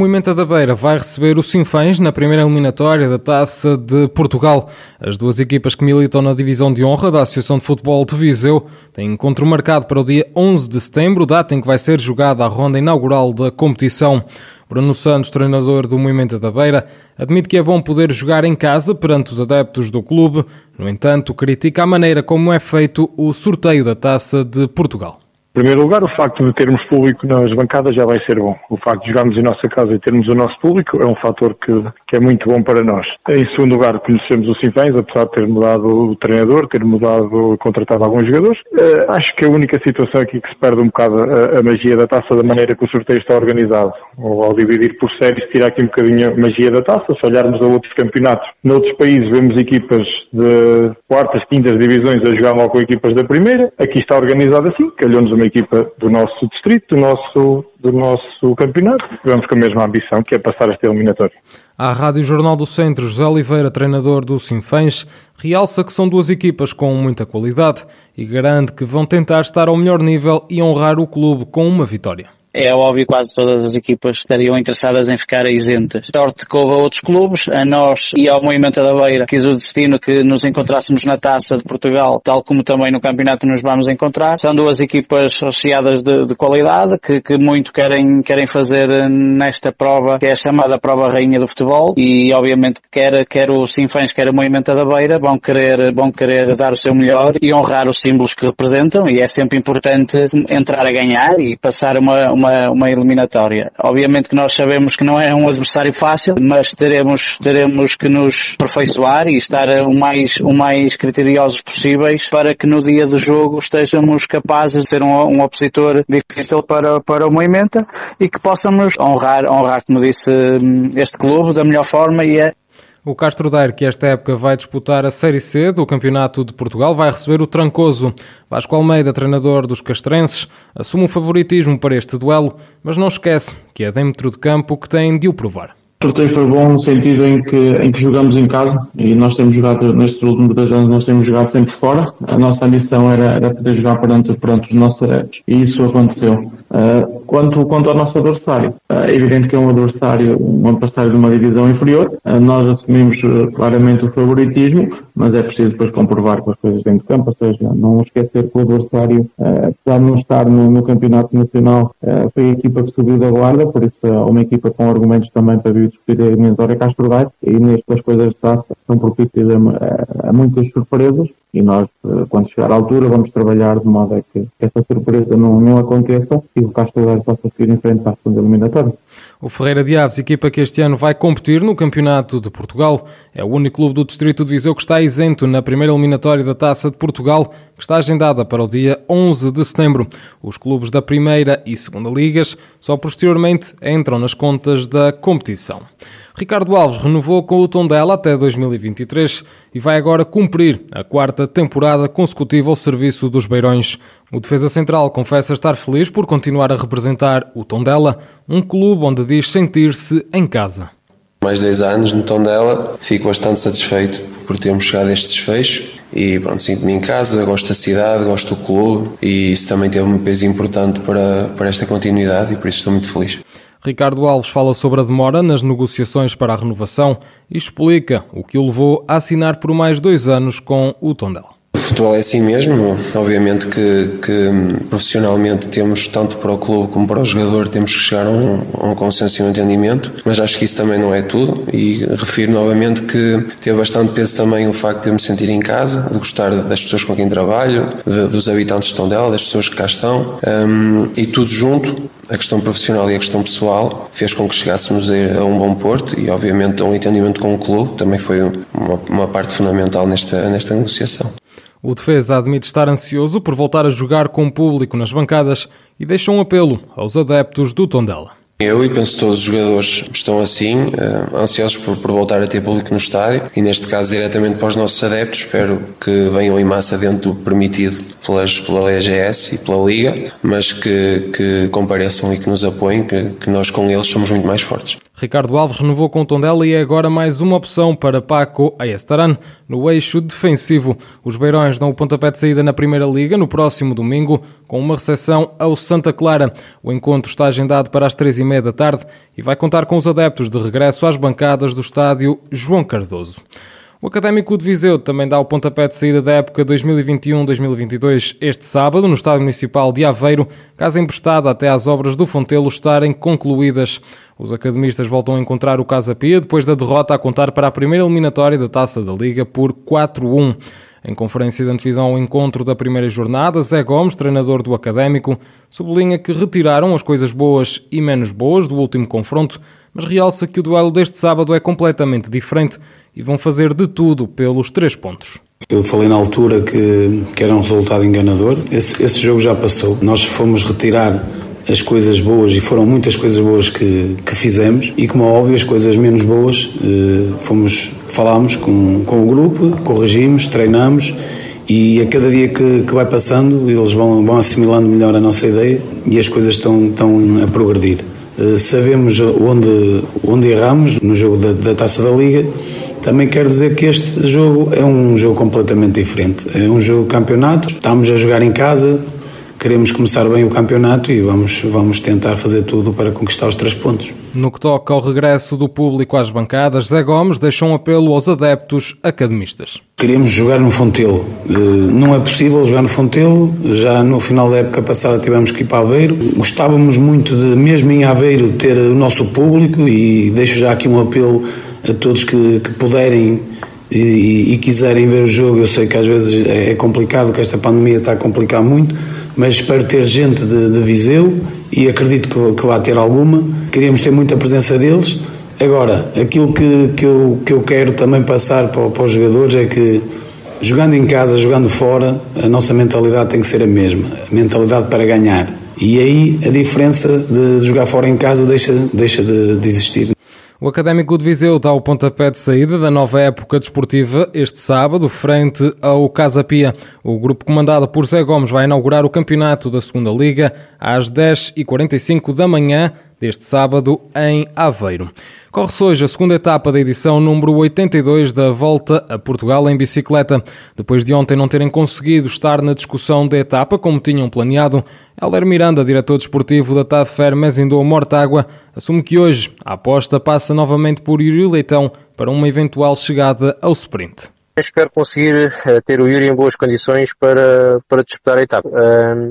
Moimenta da Beira vai receber o Sinfãs na primeira eliminatória da Taça de Portugal. As duas equipas que militam na divisão de honra da Associação de Futebol de Viseu têm encontro marcado para o dia 11 de setembro, data em que vai ser jogada a ronda inaugural da competição. Bruno Santos, treinador do Moimenta da Beira, admite que é bom poder jogar em casa perante os adeptos do clube. No entanto, critica a maneira como é feito o sorteio da Taça de Portugal. Em primeiro lugar, o facto de termos público nas bancadas já vai ser bom. O facto de jogarmos em nossa casa e termos o nosso público é um fator que, que é muito bom para nós. Em segundo lugar, conhecemos o Sinfãs, apesar de ter mudado o treinador, ter mudado, contratado alguns jogadores. Uh, acho que a única situação aqui que se perde um bocado a, a, magia da taça da maneira que o sorteio está organizado. Ou ao dividir por séries, tira aqui um bocadinho a magia da taça. Se olharmos a outros campeonatos, noutros países vemos equipas de quartas, quintas divisões a jogar mal com equipas da primeira. Aqui está organizado assim, calhou-nos uma equipa do nosso distrito, do nosso, do nosso campeonato. Vamos com a mesma ambição, que é passar esta eliminatória. A Rádio Jornal do Centro, José Oliveira, treinador do Sinfãs, realça que são duas equipas com muita qualidade e garante que vão tentar estar ao melhor nível e honrar o clube com uma vitória é óbvio quase todas as equipas estariam interessadas em ficar isentas. Sorte houve a outros clubes, a nós e ao Movimento da Beira, quis o destino que nos encontrássemos na Taça de Portugal, tal como também no campeonato nos vamos encontrar. São duas equipas associadas de, de qualidade, que, que, muito querem, querem fazer nesta prova, que é a chamada prova rainha do futebol, e obviamente quer, quer o Sinfãs, quer o Movimento da Beira, vão querer, vão querer dar o seu melhor e honrar os símbolos que representam, e é sempre importante entrar a ganhar e passar uma, uma eliminatória. Obviamente que nós sabemos que não é um adversário fácil, mas teremos, teremos que nos aperfeiçoar e estar o mais, o mais criteriosos possíveis para que no dia do jogo estejamos capazes de ser um, um opositor difícil para, para o Moimenta e que possamos honrar, honrar, como disse, este clube da melhor forma e é o Castro Daire, que esta época vai disputar a Série C do Campeonato de Portugal, vai receber o Trancoso. Vasco Almeida, treinador dos castrenses, assume o favoritismo para este duelo, mas não esquece que é dentro de campo que tem de o provar. O sorteio foi bom no sentido em que, em que jogamos em casa e nós temos jogado, nestes últimos dois anos, nós temos jogado sempre fora. A nossa ambição era, era poder jogar perante, perante os nossos adeptos e isso aconteceu. Uh, quanto, quanto ao nosso adversário, uh, é evidente que é um adversário, um adversário de uma divisão inferior. Uh, nós assumimos claramente o favoritismo, mas é preciso depois comprovar com as coisas dentro do campo, ou seja, não esquecer que o adversário, apesar de não estar no, no Campeonato Nacional, foi a equipa que subiu da guarda, por isso é uma equipa com argumentos também para vir discutir a eliminatória Castro Daire e nestas coisas de taça são propícias a, a, muitas surpresas e nós, eh, quando chegar à altura, vamos trabalhar de modo a que essa surpresa não, não aconteça e o Castro possa seguir em frente à segunda eliminatória. O Ferreira de Aves, equipa que este ano vai competir no Campeonato de Portugal, é o único clube do Distrito de Viseu que está isento na primeira eliminatória da Taça de Portugal, que está agendada para o dia 11 de setembro. Os clubes da Primeira e Segunda Ligas só posteriormente entram nas contas da competição. Ricardo Alves renovou com o Tondela até 2023 e vai agora cumprir a quarta temporada consecutiva ao serviço dos Beirões. O defesa central confessa estar feliz por continuar a representar o Tondela, um clube onde diz sentir-se em casa. Mais 10 anos no Tondela, fico bastante satisfeito por termos chegado a este desfecho e pronto, sinto-me em casa, gosto da cidade, gosto do clube e isso também teve um peso importante para, para esta continuidade e por isso estou muito feliz. Ricardo Alves fala sobre a demora nas negociações para a renovação e explica o que o levou a assinar por mais dois anos com o Tondela. O futebol é assim mesmo, obviamente que, que, profissionalmente temos, tanto para o clube como para o jogador, temos que chegar a um, a um consenso e um entendimento, mas acho que isso também não é tudo. E refiro novamente que teve bastante peso também o facto de eu me sentir em casa, de gostar das pessoas com quem trabalho, de, dos habitantes de Tondela, das pessoas que cá estão. Um, e tudo junto a questão profissional e a questão pessoal fez com que chegássemos a um bom porto e obviamente a um entendimento com o clube também foi uma, uma parte fundamental nesta, nesta negociação. O defesa admite estar ansioso por voltar a jogar com o público nas bancadas e deixa um apelo aos adeptos do Tondela. Eu e penso todos os jogadores estão assim, uh, ansiosos por, por, voltar a ter público no estádio e neste caso diretamente para os nossos adeptos, espero que venham em massa dentro do permitido pelas, pela LGS e pela Liga, mas que, que compareçam e que nos apoiem, que, que nós com eles somos muito mais fortes. Ricardo Alves renovou com o Tondela e é agora mais uma opção para Paco Ayestaran no eixo defensivo. Os Beirões dão o pontapé de saída na Primeira Liga no próximo domingo com uma recepção ao Santa Clara. O encontro está agendado para as três e meia da tarde e vai contar com os adeptos de regresso às bancadas do estádio João Cardoso. O Académico de Viseu também dá o pontapé de saída da época 2021-2022 este sábado no Estádio Municipal de Aveiro, casa emprestada até às obras do Fontelo estarem concluídas. Os academistas voltam a encontrar o Casa Pia depois da derrota a contar para a primeira eliminatória da Taça da Liga por 4-1. Em conferência de antevisão ao encontro da primeira jornada, Zé Gomes, treinador do Académico, sublinha que retiraram as coisas boas e menos boas do último confronto, mas realça que o duelo deste sábado é completamente diferente e vão fazer de tudo pelos três pontos. Eu falei na altura que, que era um resultado enganador. Esse, esse jogo já passou. Nós fomos retirar as coisas boas e foram muitas coisas boas que, que fizemos e como é óbvio as coisas menos boas eh, fomos falámos com, com o grupo corrigimos treinamos e a cada dia que, que vai passando eles vão, vão assimilando melhor a nossa ideia e as coisas estão, estão a progredir. Eh, sabemos onde, onde erramos no jogo da, da Taça da Liga. Também quero dizer que este jogo é um jogo completamente diferente. É um jogo campeonato estamos a jogar em casa queremos começar bem o campeonato e vamos, vamos tentar fazer tudo para conquistar os três pontos. No que toca ao regresso do público às bancadas, Zé Gomes deixou um apelo aos adeptos academistas. Queríamos jogar no Fontelo. Eh, não é possível jogar no Fontelo. Já no final da época passada tivemos que ir para Aveiro. Gostávamos muito de, mesmo em Aveiro, ter o nosso público e deixo já aqui um apelo a todos que, que puderem e, e, quiserem ver o jogo. Eu sei que às vezes é complicado, que esta pandemia está a complicar muito mas espero ter gente de, de Viseu e acredito que, que vai ter alguma. Queríamos ter muita presença deles. Agora, aquilo que, que, eu, que eu quero também passar para, para os jogadores é que, jogando em casa, jogando fora, a nossa mentalidade tem que ser a mesma a mentalidade para ganhar. E aí a diferença de jogar fora em casa deixa, deixa de, de existir. O Académico de Viseu dá o pontapé de saída da nova época desportiva este sábado, frente ao Casa Pia. O grupo comandado por Zé Gomes vai inaugurar o campeonato da Segunda Liga às 10h45 da manhã deste sábado em Aveiro. Corre-se hoje a segunda etapa da edição número 82 da Volta a Portugal em bicicleta. Depois de ontem não terem conseguido estar na discussão da etapa como tinham planeado, Helder Miranda, diretor desportivo da TAF Fair Mezindou Mortágua, assume que hoje a aposta passa novamente por Yuri Leitão para uma eventual chegada ao sprint. Espero conseguir uh, ter o Yuri em boas condições para, para disputar a etapa.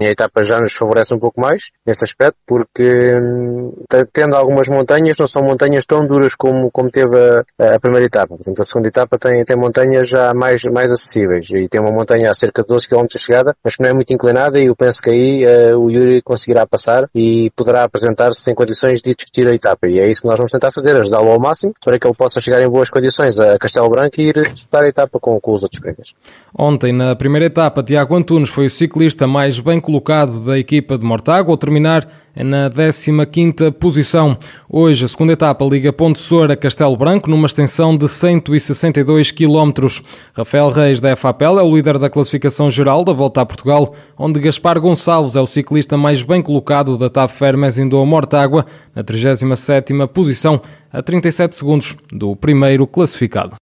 A etapa já nos favorece um pouco mais nesse aspecto, porque um, tendo algumas montanhas, não são montanhas tão duras como, como teve a, a, primeira etapa. Portanto, a segunda etapa tem, tem montanhas já mais, mais acessíveis e tem uma montanha a cerca de 12 km de chegada, mas que não é muito inclinada e eu penso que aí uh, o Yuri conseguirá passar e poderá apresentar-se em condições de discutir a etapa. E é isso que nós vamos tentar fazer, ajudá-lo ao máximo para que ele possa chegar em boas condições a Castelo Branco e ir disputar a etapa etapa com, com os outros prémios. Ontem, na primeira etapa, Tiago Antunes foi o ciclista mais bem colocado da equipa de Mortágua, ao terminar na 15ª posição. Hoje, a segunda etapa liga Ponte Soura a Castelo Branco, numa extensão de 162 km. Rafael Reis, da FAPEL, é o líder da classificação geral da Volta a Portugal, onde Gaspar Gonçalves é o ciclista mais bem colocado da TAF Fermes Indo Mortágua, na 37ª posição, a 37 segundos do primeiro classificado.